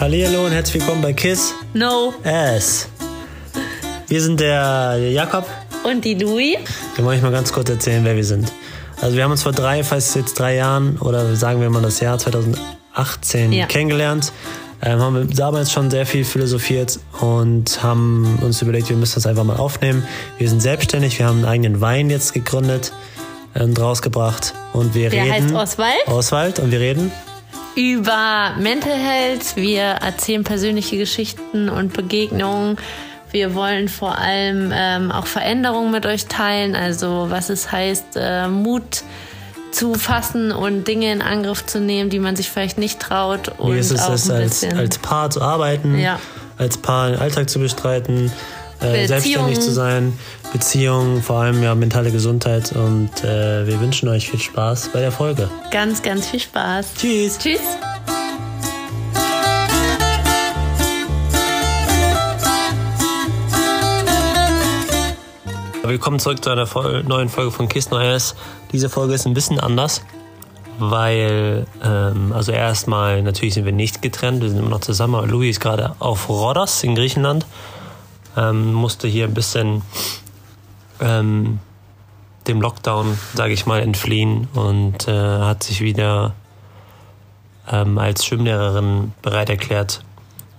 Hallihallo und herzlich willkommen bei Kiss No. Ass. Wir sind der Jakob. Und die Louis? Wir wollen euch mal ganz kurz erzählen, wer wir sind. Also wir haben uns vor drei, fast jetzt drei Jahren oder sagen wir mal das Jahr 2018 Ja. kennengelernt. Ähm, haben damals schon sehr viel philosophiert und haben uns überlegt, wir müssen das einfach mal aufnehmen. Wir sind selbstständig, wir haben einen eigenen Wein jetzt gegründet und rausgebracht und wir Der reden. heißt Oswald. Oswald und wir reden Über Mental Health. Wir erzählen persönliche Geschichten und Begegnungen. Wir wollen vor allem ähm, auch Veränderungen mit euch teilen. Also was es heißt, äh, Mut zu fassen und Dinge in Angriff zu nehmen, die man sich vielleicht nicht traut. Und Wie ist es, auch ein als, bisschen als Paar zu arbeiten, Ja. als Paar den Alltag zu bestreiten, äh, selbstständig zu sein, Beziehungen, vor allem ja mentale Gesundheit und äh, wir wünschen euch viel Spaß bei der Folge. ganz, ganz viel Spaß. Tschüss! Tschüss. Willkommen zurück zu einer Vol neuen Folge von Kiss Neues. Diese Folge ist ein bisschen anders, weil, ähm, also erstmal, natürlich sind wir nicht getrennt, wir sind immer noch zusammen, aber Louis ist gerade auf Rhodos in Griechenland, ähm, musste hier ein bisschen ähm, dem Lockdown, sage ich mal, entfliehen und äh, hat sich wieder ähm, als Schwimmlehrerin bereit erklärt,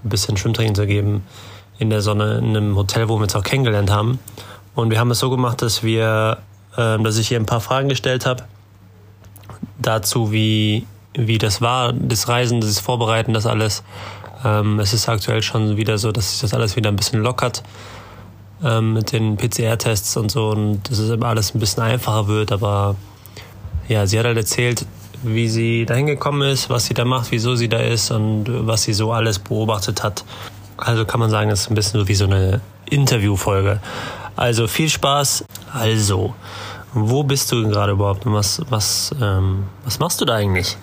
ein bisschen Schwimmtraining zu geben in der Sonne in einem Hotel, wo wir uns auch kennengelernt haben. Und wir haben es so gemacht, dass wir, ähm, dass ich hier ein paar Fragen gestellt habe dazu, wie, wie das war, das Reisen, das Vorbereiten, das alles. Ähm, es ist aktuell schon wieder so, dass sich das alles wieder ein bisschen lockert ähm, mit den PCR-Tests und so und dass es immer alles ein bisschen einfacher wird. Aber ja, sie hat halt erzählt, wie sie dahin gekommen ist, was sie da macht, wieso sie da ist und was sie so alles beobachtet hat. Also kann man sagen, es ist ein bisschen so wie so eine Interviewfolge. Also viel Spaß. Also, wo bist du gerade überhaupt und was, was, ähm, was machst du da eigentlich?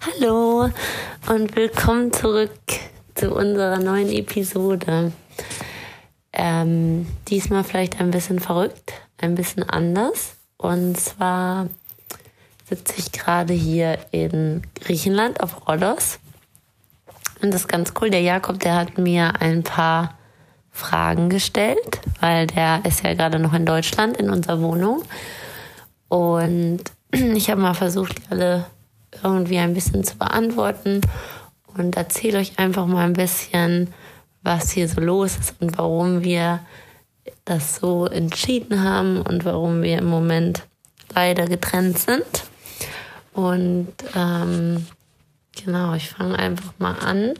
Hallo und willkommen zurück zu unserer neuen Episode. Ähm, diesmal vielleicht ein bisschen verrückt, ein bisschen anders. Und zwar sitze ich gerade hier in Griechenland auf Rhodos. Und das ist ganz cool. Der Jakob, der hat mir ein paar Fragen gestellt, weil der ist ja gerade noch in Deutschland in unserer Wohnung. Und ich habe mal versucht, alle irgendwie ein bisschen zu beantworten und erzähle euch einfach mal ein bisschen, was hier so los ist und warum wir das so entschieden haben und warum wir im Moment leider getrennt sind. Und ähm, genau, ich fange einfach mal an.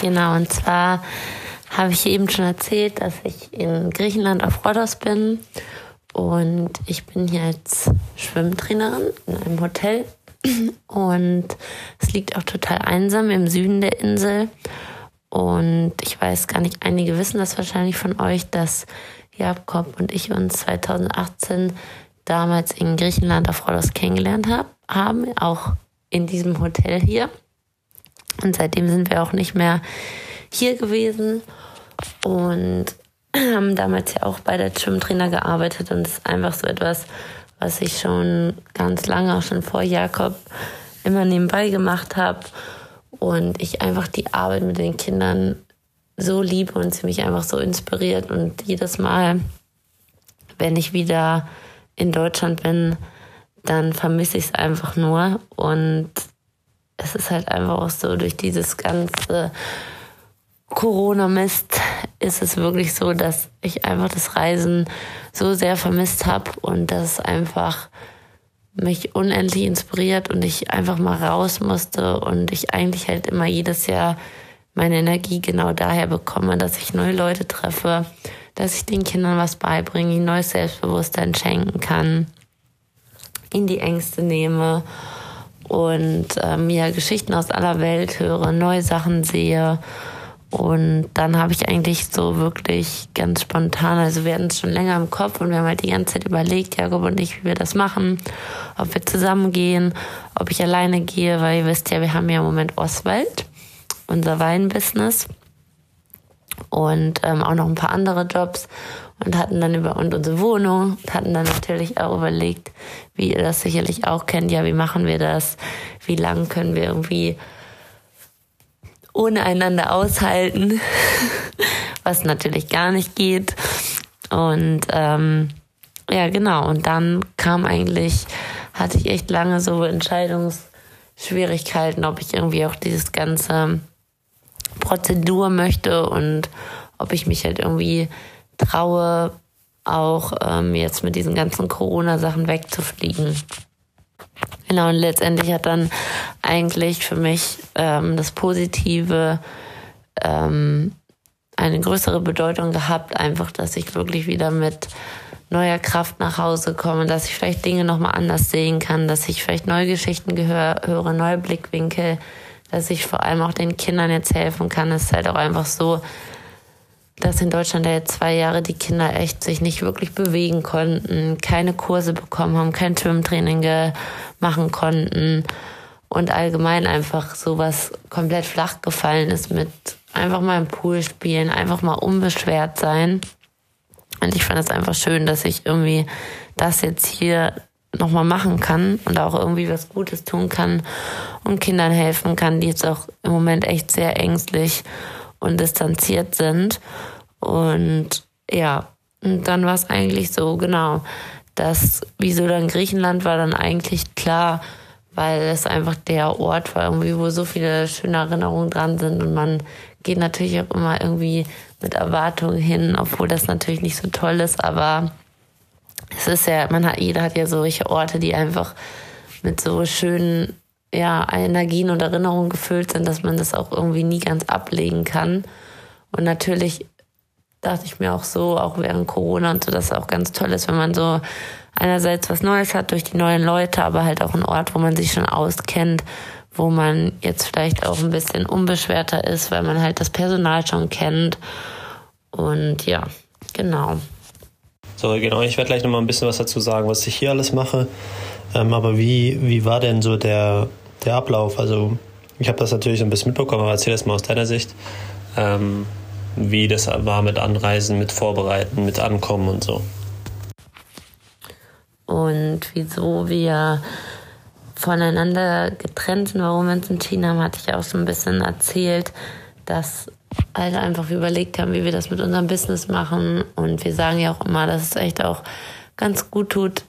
Genau, und zwar habe ich eben schon erzählt, dass ich in Griechenland auf Rhodos bin und ich bin als Schwimmtrainerin in einem Hotel. Und es liegt auch total einsam im Süden der Insel. Und ich weiß gar nicht, einige wissen das wahrscheinlich von euch, dass Jakob und ich uns 2018 damals in Griechenland auf Rhodos kennengelernt hab, haben, auch in diesem Hotel hier. Und seitdem sind wir auch nicht mehr hier gewesen. Und haben damals ja auch bei der Schwimmtrainer gearbeitet und das ist einfach so etwas, was ich schon ganz lange, auch schon vor Jakob, immer nebenbei gemacht habe und ich einfach die Arbeit mit den Kindern so liebe und sie mich einfach so inspiriert und jedes Mal, wenn ich wieder in Deutschland bin, dann vermisse ich es einfach nur und es ist halt einfach auch so durch dieses ganze Corona-Mist ist es wirklich so, dass ich einfach das Reisen so sehr vermisst habe und das einfach mich unendlich inspiriert und ich einfach mal raus musste und ich eigentlich halt immer jedes Jahr meine Energie genau daher bekomme, dass ich neue Leute treffe, dass ich den Kindern was beibringe, ihnen neues Selbstbewusstsein schenken kann, ihnen die Ängste nehme und ähm, ja, Geschichten aus aller Welt höre, neue Sachen sehe. Und dann habe ich eigentlich so wirklich ganz spontan, also wir hatten es schon länger im Kopf und wir haben halt die ganze Zeit überlegt, Jakob und ich, wie wir das machen, ob wir zusammen gehen, ob ich alleine gehe, weil ihr wisst ja, wir haben ja im Moment Oswald, unser Weinbusiness und ähm, auch noch ein paar andere Jobs. und hatten dann über und unsere Wohnung, hatten dann natürlich auch überlegt, wie ihr das sicherlich auch kennt, ja, wie machen wir das? Wie lang können wir irgendwie ohne einander aushalten, was natürlich gar nicht geht. Und ähm, ja, genau. Und dann kam eigentlich, hatte ich echt lange so Entscheidungsschwierigkeiten, ob ich irgendwie auch dieses ganze Prozedur möchte und ob ich mich halt irgendwie traue, auch ähm, jetzt mit diesen ganzen Corona-Sachen wegzufliegen. Genau, und letztendlich hat dann eigentlich für mich ähm, das Positive ähm, eine größere Bedeutung gehabt, einfach, dass ich wirklich wieder mit neuer Kraft nach Hause komme, dass ich vielleicht Dinge nochmal anders sehen kann, dass ich vielleicht neue Geschichten gehör, höre, neue Blickwinkel, dass ich vor allem auch den Kindern jetzt helfen kann. Es ist halt auch einfach so, dass in Deutschland ja jetzt zwei Jahre die Kinder echt sich nicht wirklich bewegen konnten, keine Kurse bekommen haben, kein Schwimmtraining machen konnten und allgemein einfach sowas komplett flach gefallen ist mit einfach mal im Pool spielen, einfach mal unbeschwert sein. Und ich fand es einfach schön, dass ich irgendwie das jetzt hier nochmal machen kann und auch irgendwie was Gutes tun kann und Kindern helfen kann, die jetzt auch im Moment echt sehr ängstlich und distanziert sind. Und ja, und dann war es eigentlich so, genau, dass wieso dann Griechenland war dann eigentlich klar, weil es einfach der Ort war, irgendwie, wo so viele schöne Erinnerungen dran sind und man geht natürlich auch immer irgendwie mit Erwartungen hin, obwohl das natürlich nicht so toll ist, aber es ist ja, man hat, jeder hat ja solche Orte, die einfach mit so schönen, ja, Energien und Erinnerungen gefüllt sind, dass man das auch irgendwie nie ganz ablegen kann. Und natürlich dachte ich mir auch so, auch während Corona und so, dass es auch ganz toll ist, wenn man so einerseits was Neues hat durch die neuen Leute, aber halt auch ein Ort, wo man sich schon auskennt, wo man jetzt vielleicht auch ein bisschen unbeschwerter ist, weil man halt das Personal schon kennt. Und ja, genau. So, genau, ich werde gleich nochmal ein bisschen was dazu sagen, was ich hier alles mache. Ähm, aber wie, wie war denn so der, der Ablauf? Also, ich habe das natürlich ein bisschen mitbekommen, aber erzähl das mal aus deiner Sicht. Ähm, wie das war mit Anreisen, mit Vorbereiten, mit Ankommen und so. Und wieso wir voneinander getrennt sind, warum wir uns entschieden haben, hatte ich auch so ein bisschen erzählt, dass halt einfach überlegt haben, wie wir das mit unserem Business machen. Und wir sagen ja auch immer, dass es echt auch ganz gut tut,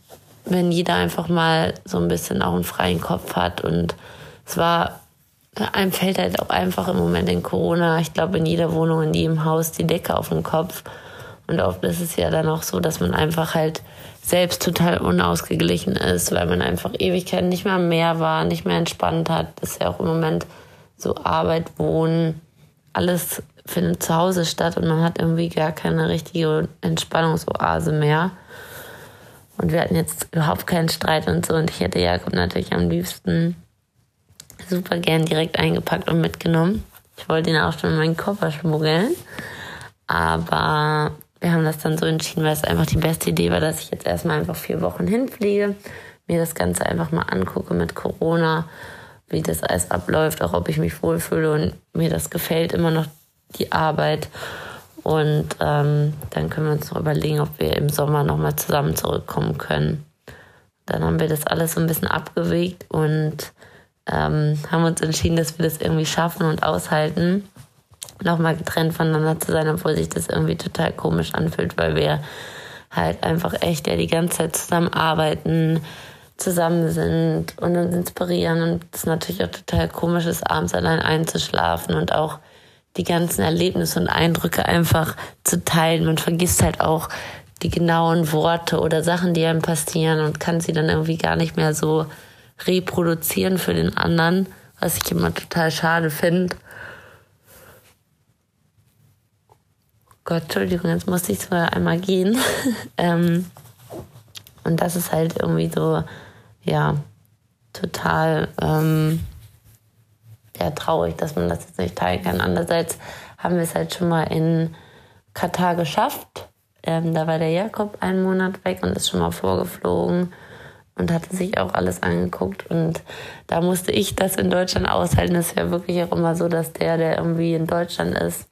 wenn jeder einfach mal so ein bisschen auch einen freien Kopf hat. Und es war einem fällt halt auch einfach im Moment in Corona, ich glaube, in jeder Wohnung, in jedem Haus die Decke auf dem Kopf. Und oft ist es ja dann auch so, dass man einfach halt selbst total unausgeglichen ist, weil man einfach Ewigkeiten nicht mehr mehr war, nicht mehr entspannt hat. Das ist ja auch im Moment so Arbeit, Wohnen, alles findet zu Hause statt und man hat irgendwie gar keine richtige Entspannungsoase mehr. Und wir hatten jetzt überhaupt keinen Streit und so. Und ich hätte Jakob natürlich am liebsten super gern direkt eingepackt und mitgenommen. Ich wollte ihn auch schon in meinen Koffer schmuggeln. Aber wir haben das dann so entschieden, weil es einfach die beste Idee war, dass ich jetzt erstmal einfach vier Wochen hinfliege, mir das Ganze einfach mal angucke mit Corona, wie das alles abläuft, auch ob ich mich wohlfühle und mir das gefällt, immer noch die Arbeit. Und ähm, dann können wir uns noch überlegen, ob wir im Sommer nochmal zusammen zurückkommen können. Dann haben wir das alles so ein bisschen abgewegt und ähm, haben uns entschieden, dass wir das irgendwie schaffen und aushalten, nochmal getrennt voneinander zu sein, obwohl sich das irgendwie total komisch anfühlt, weil wir halt einfach echt ja die ganze Zeit zusammen arbeiten, zusammen sind und uns inspirieren und es natürlich auch total komisch ist, abends allein einzuschlafen und auch die ganzen Erlebnisse und Eindrücke einfach zu teilen. Man vergisst halt auch die genauen Worte oder Sachen, die einem passieren und kann sie dann irgendwie gar nicht mehr so reproduzieren für den anderen, was ich immer total schade finde. Gott, Entschuldigung, jetzt musste ich zwar einmal gehen. ähm, und das ist halt irgendwie so, ja, total ähm, ja, traurig, dass man das jetzt nicht teilen kann. Andererseits haben wir es halt schon mal in Katar geschafft. Ähm, da war der Jakob einen Monat weg und ist schon mal vorgeflogen und hatte sich auch alles angeguckt. Und da musste ich das in Deutschland aushalten. Das ist ja wirklich auch immer so, dass der, der irgendwie in Deutschland ist,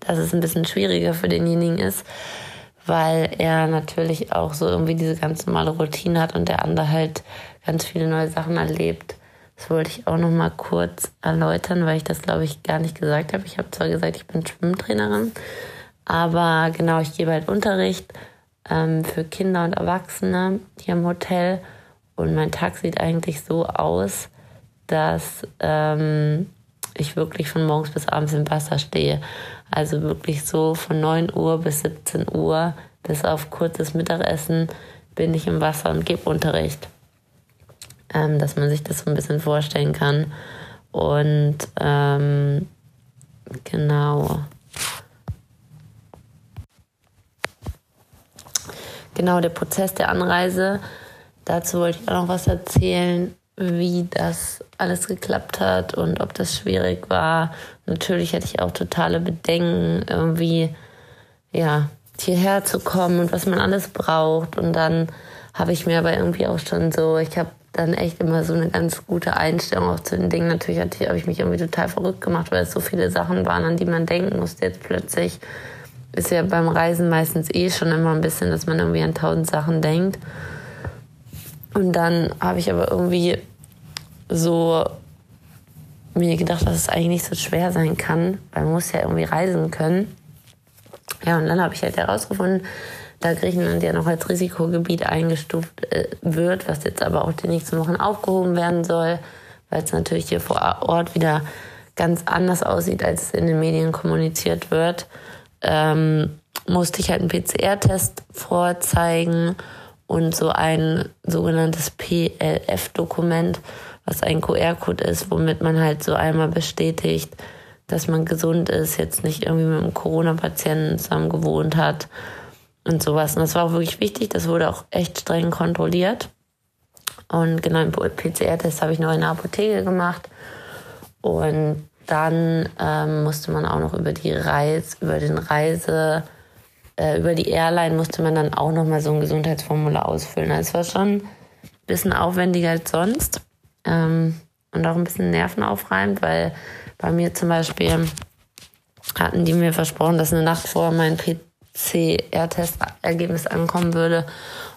dass es ein bisschen schwieriger für denjenigen ist, weil er natürlich auch so irgendwie diese ganz normale Routine hat und der andere halt ganz viele neue Sachen erlebt. Das wollte ich auch noch mal kurz erläutern, weil ich das, glaube ich, gar nicht gesagt habe. Ich habe zwar gesagt, ich bin Schwimmtrainerin, aber genau, ich gebe halt Unterricht ähm, für Kinder und Erwachsene hier im Hotel. Und mein Tag sieht eigentlich so aus, dass ähm, ich wirklich von morgens bis abends im Wasser stehe. Also wirklich so von 9 Uhr bis 17 Uhr bis auf kurzes Mittagessen bin ich im Wasser und gebe Unterricht. Ähm, dass man sich das so ein bisschen vorstellen kann. Und ähm, genau. Genau, der Prozess der Anreise. Dazu wollte ich auch noch was erzählen wie das alles geklappt hat und ob das schwierig war. Natürlich hatte ich auch totale Bedenken, irgendwie, ja, hierher zu kommen und was man alles braucht. Und dann habe ich mir aber irgendwie auch schon so, ich habe dann echt immer so eine ganz gute Einstellung auch zu den Dingen. Natürlich habe ich mich irgendwie total verrückt gemacht, weil es so viele Sachen waren, an die man denken musste. Jetzt plötzlich ist ja beim Reisen meistens eh schon immer ein bisschen, dass man irgendwie an tausend Sachen denkt. Und dann habe ich aber irgendwie so mir gedacht, dass es eigentlich nicht so schwer sein kann, weil man muss ja irgendwie reisen können. Ja, und dann habe ich halt herausgefunden, da Griechenland ja noch als Risikogebiet eingestuft äh, wird, was jetzt aber auch die nächsten Wochen aufgehoben werden soll, weil es natürlich hier vor Ort wieder ganz anders aussieht, als es in den Medien kommuniziert wird, ähm, musste ich halt einen PCR-Test vorzeigen und so ein sogenanntes PLF-Dokument, was ein QR-Code ist, womit man halt so einmal bestätigt, dass man gesund ist, jetzt nicht irgendwie mit einem Corona-Patienten zusammen gewohnt hat und sowas. Und das war auch wirklich wichtig, das wurde auch echt streng kontrolliert. Und genau, den PCR-Test habe ich noch in der Apotheke gemacht. Und dann ähm, musste man auch noch über die Reise, über den Reise, äh, über die Airline musste man dann auch noch mal so ein Gesundheitsformular ausfüllen. Also es war schon ein bisschen aufwendiger als sonst ähm, und auch ein bisschen nervenaufreibend, weil bei mir zum Beispiel hatten die mir versprochen, dass eine Nacht vor mein PCR-Testergebnis ankommen würde.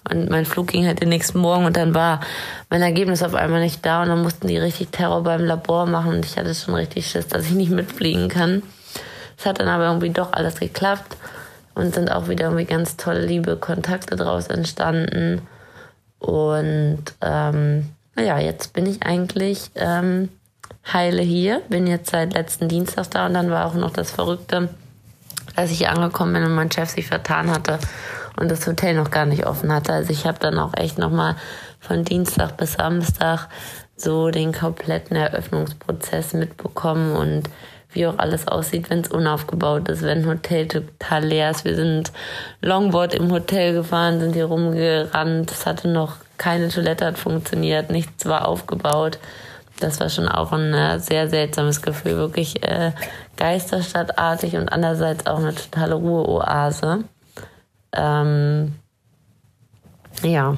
Und mein Flug ging halt den nächsten Morgen und dann war mein Ergebnis auf einmal nicht da und dann mussten die richtig Terror beim Labor machen und ich hatte schon richtig Schiss, dass ich nicht mitfliegen kann. Es hat dann aber irgendwie doch alles geklappt und sind auch wieder irgendwie ganz tolle, liebe Kontakte draus entstanden. Und ähm, naja, jetzt bin ich eigentlich ähm, heile hier, bin jetzt seit letzten Dienstag da und dann war auch noch das Verrückte, dass ich hier angekommen bin und mein Chef sich vertan hatte und das Hotel noch gar nicht offen hatte. Also ich habe dann auch echt nochmal von Dienstag bis Samstag so den kompletten Eröffnungsprozess mitbekommen und wie auch alles aussieht, wenn es unaufgebaut ist, wenn ein Hotel total leer ist. Wir sind Longboard im Hotel gefahren, sind hier rumgerannt. Es hatte noch keine Toilette hat funktioniert, nichts war aufgebaut. Das war schon auch ein äh, sehr seltsames Gefühl, wirklich äh, geisterstadtartig und andererseits auch eine totale Ruheoase. Ähm, ja.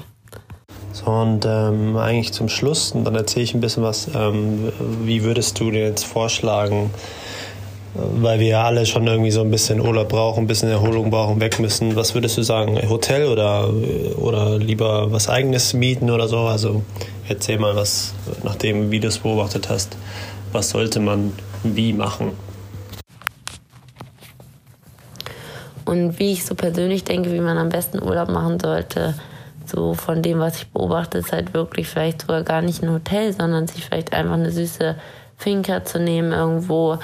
So, und ähm, eigentlich zum Schluss, und dann erzähle ich ein bisschen was, ähm, wie würdest du dir jetzt vorschlagen, weil wir ja alle schon irgendwie so ein bisschen Urlaub brauchen, ein bisschen Erholung brauchen, weg müssen. Was würdest du sagen? Hotel oder, oder lieber was eigenes mieten oder so? Also erzähl mal was, nachdem wie du es beobachtet hast. Was sollte man wie machen? Und wie ich so persönlich denke, wie man am besten Urlaub machen sollte, so von dem, was ich beobachte, ist halt wirklich vielleicht sogar gar nicht ein Hotel, sondern sich vielleicht einfach eine süße Finca zu nehmen irgendwo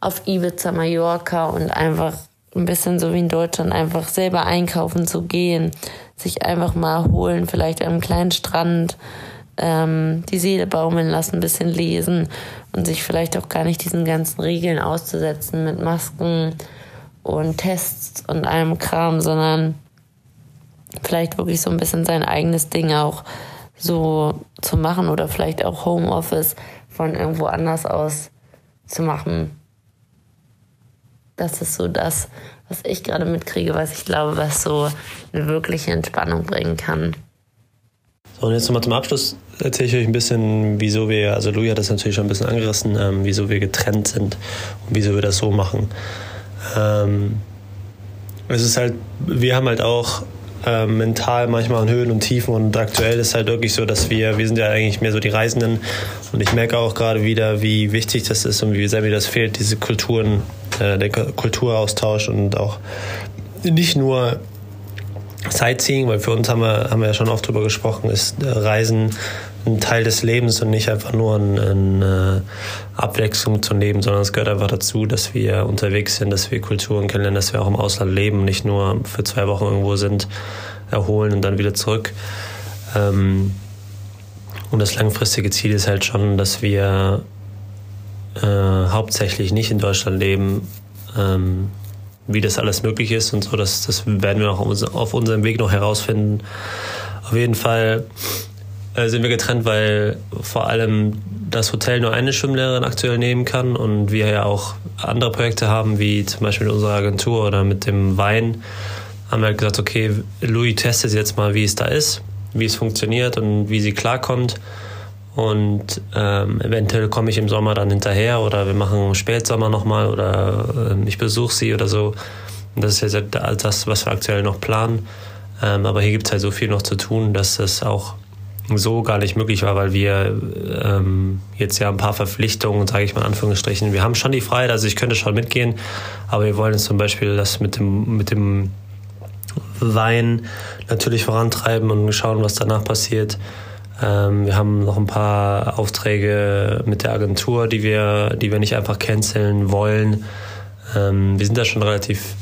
auf Ibiza, Mallorca und einfach ein bisschen so wie in Deutschland einfach selber einkaufen zu gehen, sich einfach mal holen, vielleicht einem kleinen Strand, ähm, die Seele baumeln lassen, ein bisschen lesen und sich vielleicht auch gar nicht diesen ganzen Regeln auszusetzen mit Masken und Tests und allem Kram, sondern vielleicht wirklich so ein bisschen sein eigenes Ding auch so zu machen oder vielleicht auch Homeoffice von irgendwo anders aus zu machen das ist so das, was ich gerade mitkriege, was ich glaube, was so eine wirkliche Entspannung bringen kann. So, und jetzt nochmal zum Abschluss erzähle ich euch ein bisschen, wieso wir, also Louis hat das natürlich schon ein bisschen angerissen, ähm, wieso wir getrennt sind und wieso wir das so machen. Ähm, es ist halt, wir haben halt auch äh, mental manchmal an Höhen und Tiefen und aktuell ist halt wirklich so, dass wir, wir sind ja eigentlich mehr so die Reisenden und ich merke auch gerade wieder, wie wichtig das ist und wie sehr mir das fehlt, diese Kulturen, äh, der Kulturaustausch und auch nicht nur Sightseeing, weil für uns haben wir, haben wir ja schon oft drüber gesprochen, ist äh, Reisen ein Teil des Lebens und nicht einfach nur eine äh, Abwechslung zum Leben, sondern es gehört einfach dazu, dass wir unterwegs sind, dass wir Kulturen kennenlernen, dass wir auch im Ausland leben, nicht nur für zwei Wochen irgendwo sind, erholen und dann wieder zurück. Ähm, und das langfristige Ziel ist halt schon, dass wir äh, hauptsächlich nicht in Deutschland leben, ähm, wie das alles möglich ist und so. Das, das werden wir noch auf unserem Weg noch herausfinden. Auf jeden Fall äh, sind wir getrennt, weil vor allem das Hotel nur eine Schwimmlehrerin aktuell nehmen kann und wir ja auch andere Projekte haben, wie zum Beispiel mit unserer Agentur oder mit dem Wein. Haben wir halt gesagt, okay, Louis testet jetzt mal, wie es da ist, wie es funktioniert und wie sie klarkommt. Und ähm, eventuell komme ich im Sommer dann hinterher oder wir machen Spätsommer nochmal oder äh, ich besuche sie oder so. Das ist jetzt das, was wir aktuell noch planen. Ähm, aber hier gibt es halt so viel noch zu tun, dass es auch so gar nicht möglich war, weil wir ähm, jetzt ja ein paar Verpflichtungen, sage ich mal in Anführungsstrichen, wir haben schon die Freiheit, also ich könnte schon mitgehen, aber wir wollen jetzt zum Beispiel das mit dem, mit dem Wein natürlich vorantreiben und schauen, was danach passiert. Ähm, wir haben noch ein paar Aufträge mit der Agentur, die wir, die wir nicht einfach canceln wollen. Ähm, wir sind da schon relativ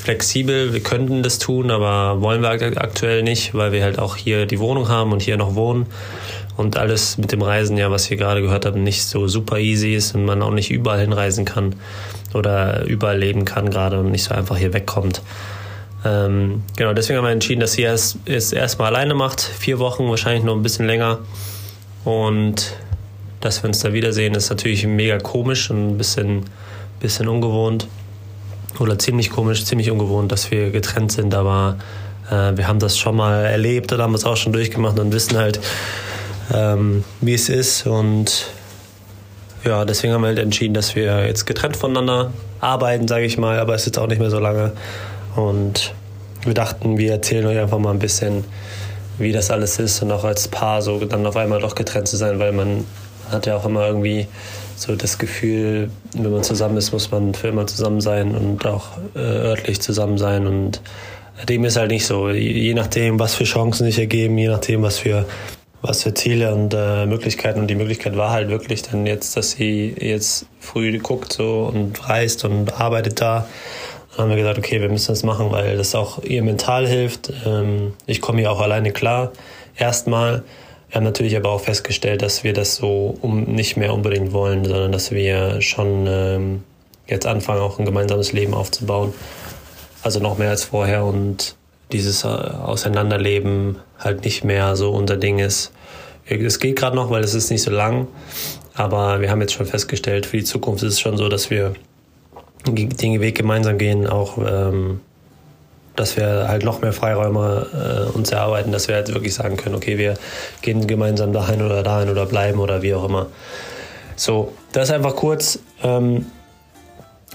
flexibel. Wir könnten das tun, aber wollen wir aktuell nicht, weil wir halt auch hier die Wohnung haben und hier noch wohnen. Und alles mit dem Reisen, ja, was wir gerade gehört haben, nicht so super easy ist und man auch nicht überall hinreisen kann oder überall leben kann gerade und nicht so einfach hier wegkommt. Ähm, genau, deswegen haben wir entschieden, dass sie es erst, erstmal alleine macht. Vier Wochen, wahrscheinlich noch ein bisschen länger. Und dass wir uns da wiedersehen, ist natürlich mega komisch und ein bisschen, bisschen ungewohnt. Oder ziemlich komisch, ziemlich ungewohnt, dass wir getrennt sind. Aber äh, wir haben das schon mal erlebt oder haben es auch schon durchgemacht und wissen halt, ähm, wie es ist. Und ja, deswegen haben wir halt entschieden, dass wir jetzt getrennt voneinander arbeiten, sage ich mal. Aber es ist auch nicht mehr so lange. Und wir dachten, wir erzählen euch einfach mal ein bisschen, wie das alles ist und auch als Paar so dann auf einmal doch getrennt zu sein, weil man hat ja auch immer irgendwie so das Gefühl, wenn man zusammen ist, muss man für immer zusammen sein und auch äh, örtlich zusammen sein. Und dem ist halt nicht so. Je nachdem, was für Chancen sich ergeben, je nachdem, was für was für Ziele und äh, Möglichkeiten. Und die Möglichkeit war halt wirklich dann jetzt, dass sie jetzt früh guckt so und reist und arbeitet da haben wir gesagt, okay, wir müssen das machen, weil das auch ihr mental hilft. Ähm, ich komme hier auch alleine klar. Erstmal. Wir haben natürlich aber auch festgestellt, dass wir das so um nicht mehr unbedingt wollen, sondern dass wir schon ähm, jetzt anfangen, auch ein gemeinsames Leben aufzubauen. Also noch mehr als vorher und dieses äh, Auseinanderleben halt nicht mehr so unser Ding ist. Es geht gerade noch, weil es ist nicht so lang, aber wir haben jetzt schon festgestellt, für die Zukunft ist es schon so, dass wir den Weg gemeinsam gehen, auch ähm, dass wir halt noch mehr Freiräume äh, uns erarbeiten, dass wir halt wirklich sagen können, okay, wir gehen gemeinsam dahin oder dahin oder bleiben oder wie auch immer. So, das ist einfach kurz ähm,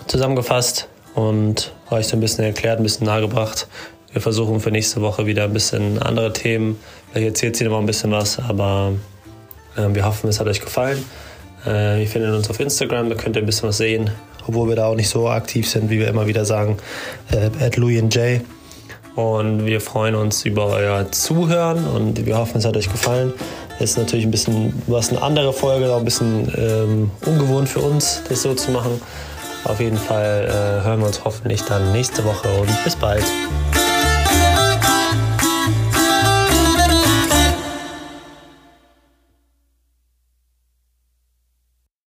zusammengefasst und euch so ein bisschen erklärt, ein bisschen nahegebracht. Wir versuchen für nächste Woche wieder ein bisschen andere Themen. Vielleicht erzählt sie noch mal ein bisschen was, aber äh, wir hoffen, es hat euch gefallen. Äh, wir finden uns auf Instagram, da könnt ihr ein bisschen was sehen obwohl wir da auch nicht so aktiv sind, wie wir immer wieder sagen, äh, at Louis Jay. Und wir freuen uns über euer Zuhören und wir hoffen, es hat euch gefallen. Ist natürlich ein bisschen was eine andere Folge, auch ein bisschen ähm, ungewohnt für uns, das so zu machen. Auf jeden Fall äh, hören wir uns hoffentlich dann nächste Woche und bis bald.